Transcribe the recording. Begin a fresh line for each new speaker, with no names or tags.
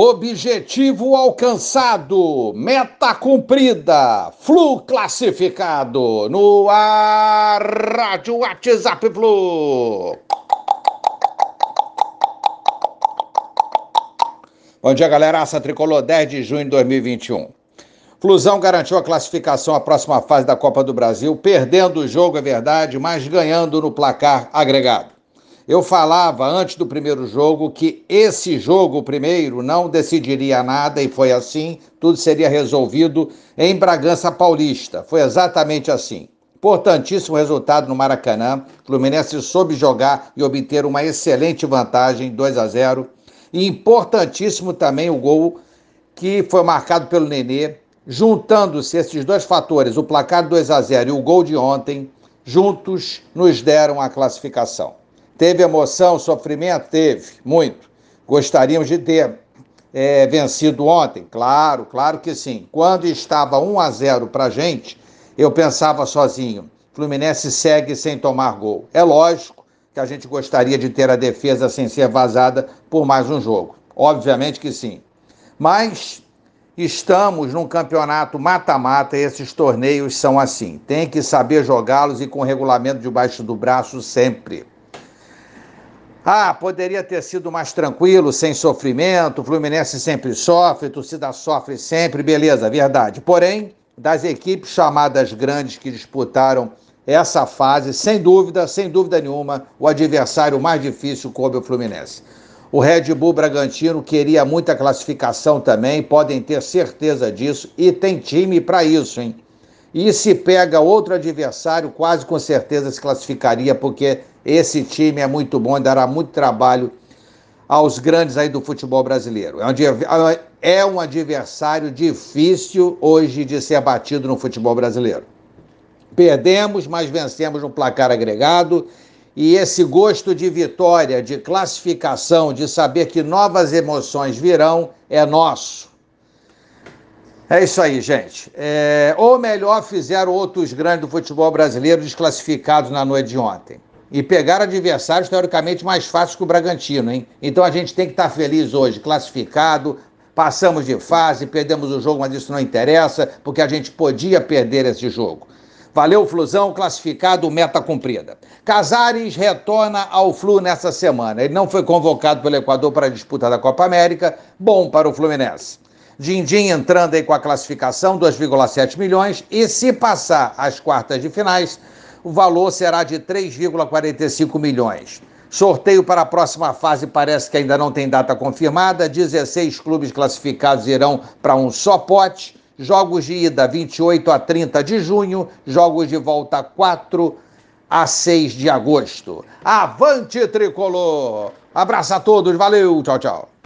Objetivo alcançado, meta cumprida, Flu classificado no ar, Rádio WhatsApp Flu. Bom dia, galera. Aça Tricolor, 10 de junho de 2021. Flusão garantiu a classificação à próxima fase da Copa do Brasil, perdendo o jogo, é verdade, mas ganhando no placar agregado. Eu falava antes do primeiro jogo que esse jogo, primeiro, não decidiria nada e foi assim, tudo seria resolvido em Bragança Paulista. Foi exatamente assim. Importantíssimo resultado no Maracanã. Fluminense soube jogar e obter uma excelente vantagem, 2 a 0. E importantíssimo também o gol que foi marcado pelo Nenê. Juntando-se esses dois fatores, o placar 2 a 0 e o gol de ontem, juntos nos deram a classificação. Teve emoção, sofrimento? Teve, muito. Gostaríamos de ter é, vencido ontem? Claro, claro que sim. Quando estava 1 a 0 para a gente, eu pensava sozinho: Fluminense segue sem tomar gol. É lógico que a gente gostaria de ter a defesa sem ser vazada por mais um jogo. Obviamente que sim. Mas estamos num campeonato mata-mata e esses torneios são assim. Tem que saber jogá-los e com regulamento debaixo do braço sempre. Ah, poderia ter sido mais tranquilo, sem sofrimento. O Fluminense sempre sofre, torcida sofre sempre, beleza, verdade. Porém, das equipes chamadas grandes que disputaram essa fase, sem dúvida, sem dúvida nenhuma, o adversário mais difícil coube o Fluminense. O Red Bull Bragantino queria muita classificação também, podem ter certeza disso, e tem time para isso, hein? E se pega outro adversário, quase com certeza se classificaria, porque esse time é muito bom e dará muito trabalho aos grandes aí do futebol brasileiro. É um adversário difícil hoje de ser batido no futebol brasileiro. Perdemos, mas vencemos no placar agregado. E esse gosto de vitória, de classificação, de saber que novas emoções virão, é nosso. É isso aí, gente. É, ou melhor, fizeram outros grandes do futebol brasileiro desclassificados na noite de ontem. E pegaram adversários teoricamente mais fáceis que o Bragantino, hein? Então a gente tem que estar feliz hoje, classificado, passamos de fase, perdemos o jogo, mas isso não interessa, porque a gente podia perder esse jogo. Valeu, Flusão, classificado, meta cumprida. Casares retorna ao Flu nessa semana. Ele não foi convocado pelo Equador para a disputa da Copa América, bom para o Fluminense. Dindim entrando aí com a classificação, 2,7 milhões, e se passar as quartas de finais, o valor será de 3,45 milhões. Sorteio para a próxima fase parece que ainda não tem data confirmada. 16 clubes classificados irão para um só pote. Jogos de ida 28 a 30 de junho, jogos de volta 4 a 6 de agosto. Avante tricolor! Abraço a todos, valeu, tchau, tchau.